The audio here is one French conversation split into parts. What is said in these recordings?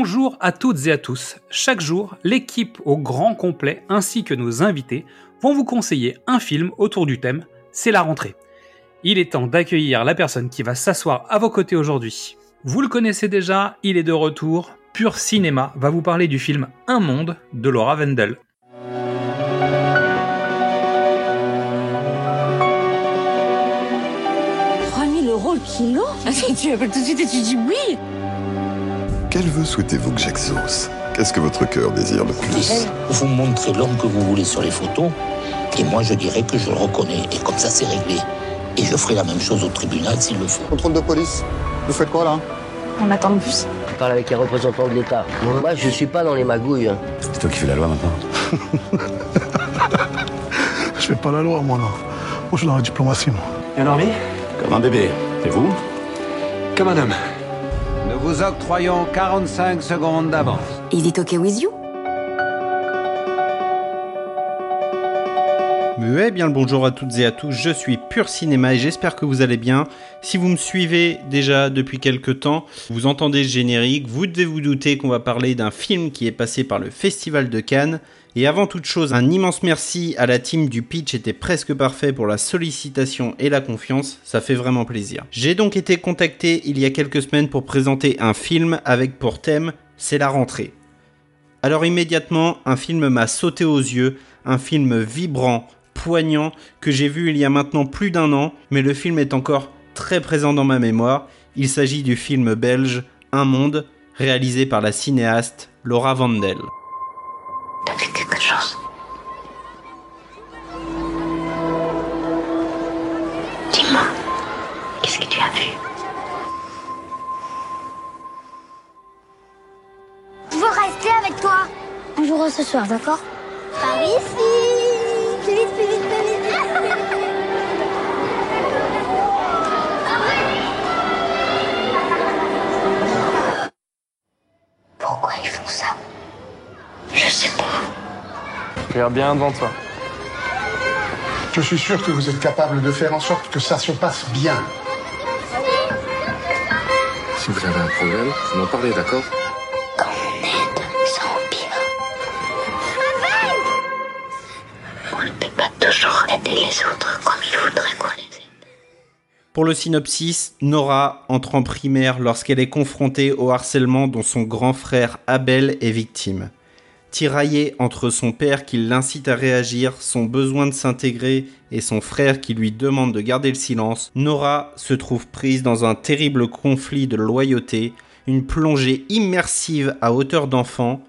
Bonjour à toutes et à tous. Chaque jour, l'équipe au grand complet ainsi que nos invités vont vous conseiller un film autour du thème C'est la rentrée. Il est temps d'accueillir la personne qui va s'asseoir à vos côtés aujourd'hui. Vous le connaissez déjà, il est de retour. Pur Cinéma va vous parler du film Un monde de Laura Wendell. euros le kilo? Tu appelles tout de suite et tu dis oui quel vœu souhaitez-vous que j'exauce Qu'est-ce que votre cœur désire le plus Vous montrez l'homme que vous voulez sur les photos, et moi je dirais que je le reconnais, et comme ça c'est réglé. Et je ferai la même chose au tribunal s'il le faut. Contrôle de police. Vous faites quoi là? On attend le bus. Je parle avec les représentants de l'État. Moi je suis pas dans les magouilles. Hein. C'est toi qui fais la loi maintenant Je fais pas la loi moi non. Moi je suis dans la diplomatie moi. Bien dormi? Comme un bébé. Et vous? Comme un homme. Nous vous octroyons 45 secondes d'avance. Is it okay with you Muet, bien le bonjour à toutes et à tous, je suis Pur Cinéma et j'espère que vous allez bien. Si vous me suivez déjà depuis quelques temps, vous entendez le générique, vous devez vous douter qu'on va parler d'un film qui est passé par le Festival de Cannes. Et avant toute chose, un immense merci à la team du pitch était presque parfait pour la sollicitation et la confiance, ça fait vraiment plaisir. J'ai donc été contacté il y a quelques semaines pour présenter un film avec pour thème C'est la rentrée. Alors immédiatement, un film m'a sauté aux yeux, un film vibrant, poignant, que j'ai vu il y a maintenant plus d'un an, mais le film est encore très présent dans ma mémoire. Il s'agit du film belge Un monde, réalisé par la cinéaste Laura Vandel. Je veux rester avec toi. On jouera ce soir, d'accord Par ici. Plus vite, plus vite, plus vite. Pourquoi ils font ça Je sais pas. Regarde bien devant toi. Je suis sûr que vous êtes capable de faire en sorte que ça se passe bien. Si vous avez un problème, vous m'en parlez, d'accord Quand on aide, ça empire. On ne peut pas toujours aider les autres comme il faudrait qu'on les aide. Pour le synopsis, Nora entre en primaire lorsqu'elle est confrontée au harcèlement dont son grand frère Abel est victime. Tiraillée entre son père qui l'incite à réagir, son besoin de s'intégrer et son frère qui lui demande de garder le silence, Nora se trouve prise dans un terrible conflit de loyauté, une plongée immersive à hauteur d'enfant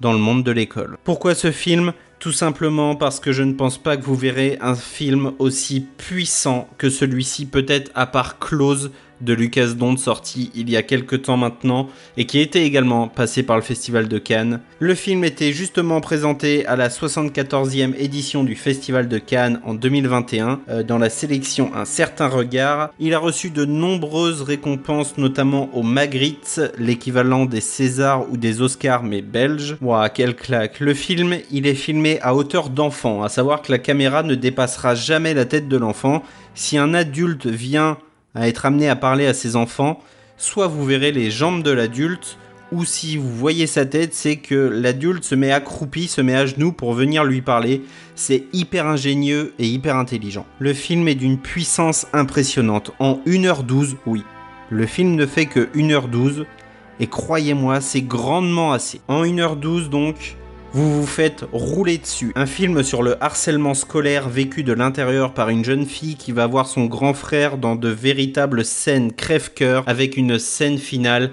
dans le monde de l'école. Pourquoi ce film? Tout simplement parce que je ne pense pas que vous verrez un film aussi puissant que celui-ci, peut-être à part Close de Lucas Dont sorti il y a quelques temps maintenant et qui était également passé par le Festival de Cannes. Le film était justement présenté à la 74e édition du Festival de Cannes en 2021 euh, dans la sélection Un certain regard. Il a reçu de nombreuses récompenses notamment au Magritte, l'équivalent des Césars ou des Oscars mais belges. Ouah, quelle claque. Le film, il est filmé à hauteur d'enfant, à savoir que la caméra ne dépassera jamais la tête de l'enfant. Si un adulte vient à être amené à parler à ses enfants, soit vous verrez les jambes de l'adulte, ou si vous voyez sa tête, c'est que l'adulte se met accroupi, se met à genoux pour venir lui parler. C'est hyper ingénieux et hyper intelligent. Le film est d'une puissance impressionnante. En 1h12, oui. Le film ne fait que 1h12, et croyez-moi, c'est grandement assez. En 1h12 donc, vous vous faites rouler dessus. Un film sur le harcèlement scolaire vécu de l'intérieur par une jeune fille qui va voir son grand frère dans de véritables scènes crève-cœur avec une scène finale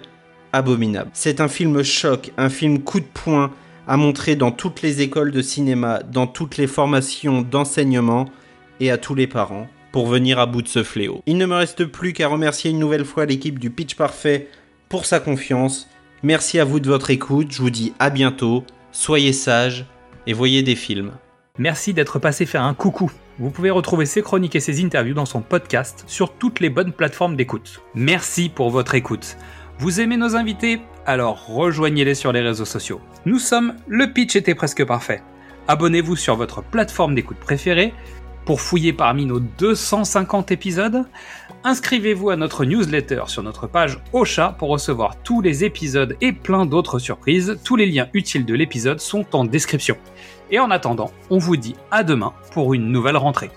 abominable. C'est un film choc, un film coup de poing à montrer dans toutes les écoles de cinéma, dans toutes les formations d'enseignement et à tous les parents. pour venir à bout de ce fléau. Il ne me reste plus qu'à remercier une nouvelle fois l'équipe du Pitch Parfait pour sa confiance. Merci à vous de votre écoute, je vous dis à bientôt, soyez sages et voyez des films. Merci d'être passé faire un coucou. Vous pouvez retrouver ses chroniques et ses interviews dans son podcast sur toutes les bonnes plateformes d'écoute. Merci pour votre écoute. Vous aimez nos invités? Alors rejoignez-les sur les réseaux sociaux. Nous sommes Le Pitch était presque parfait. Abonnez-vous sur votre plateforme d'écoute préférée pour fouiller parmi nos 250 épisodes. Inscrivez-vous à notre newsletter sur notre page Ocha pour recevoir tous les épisodes et plein d'autres surprises. Tous les liens utiles de l'épisode sont en description. Et en attendant, on vous dit à demain pour une nouvelle rentrée.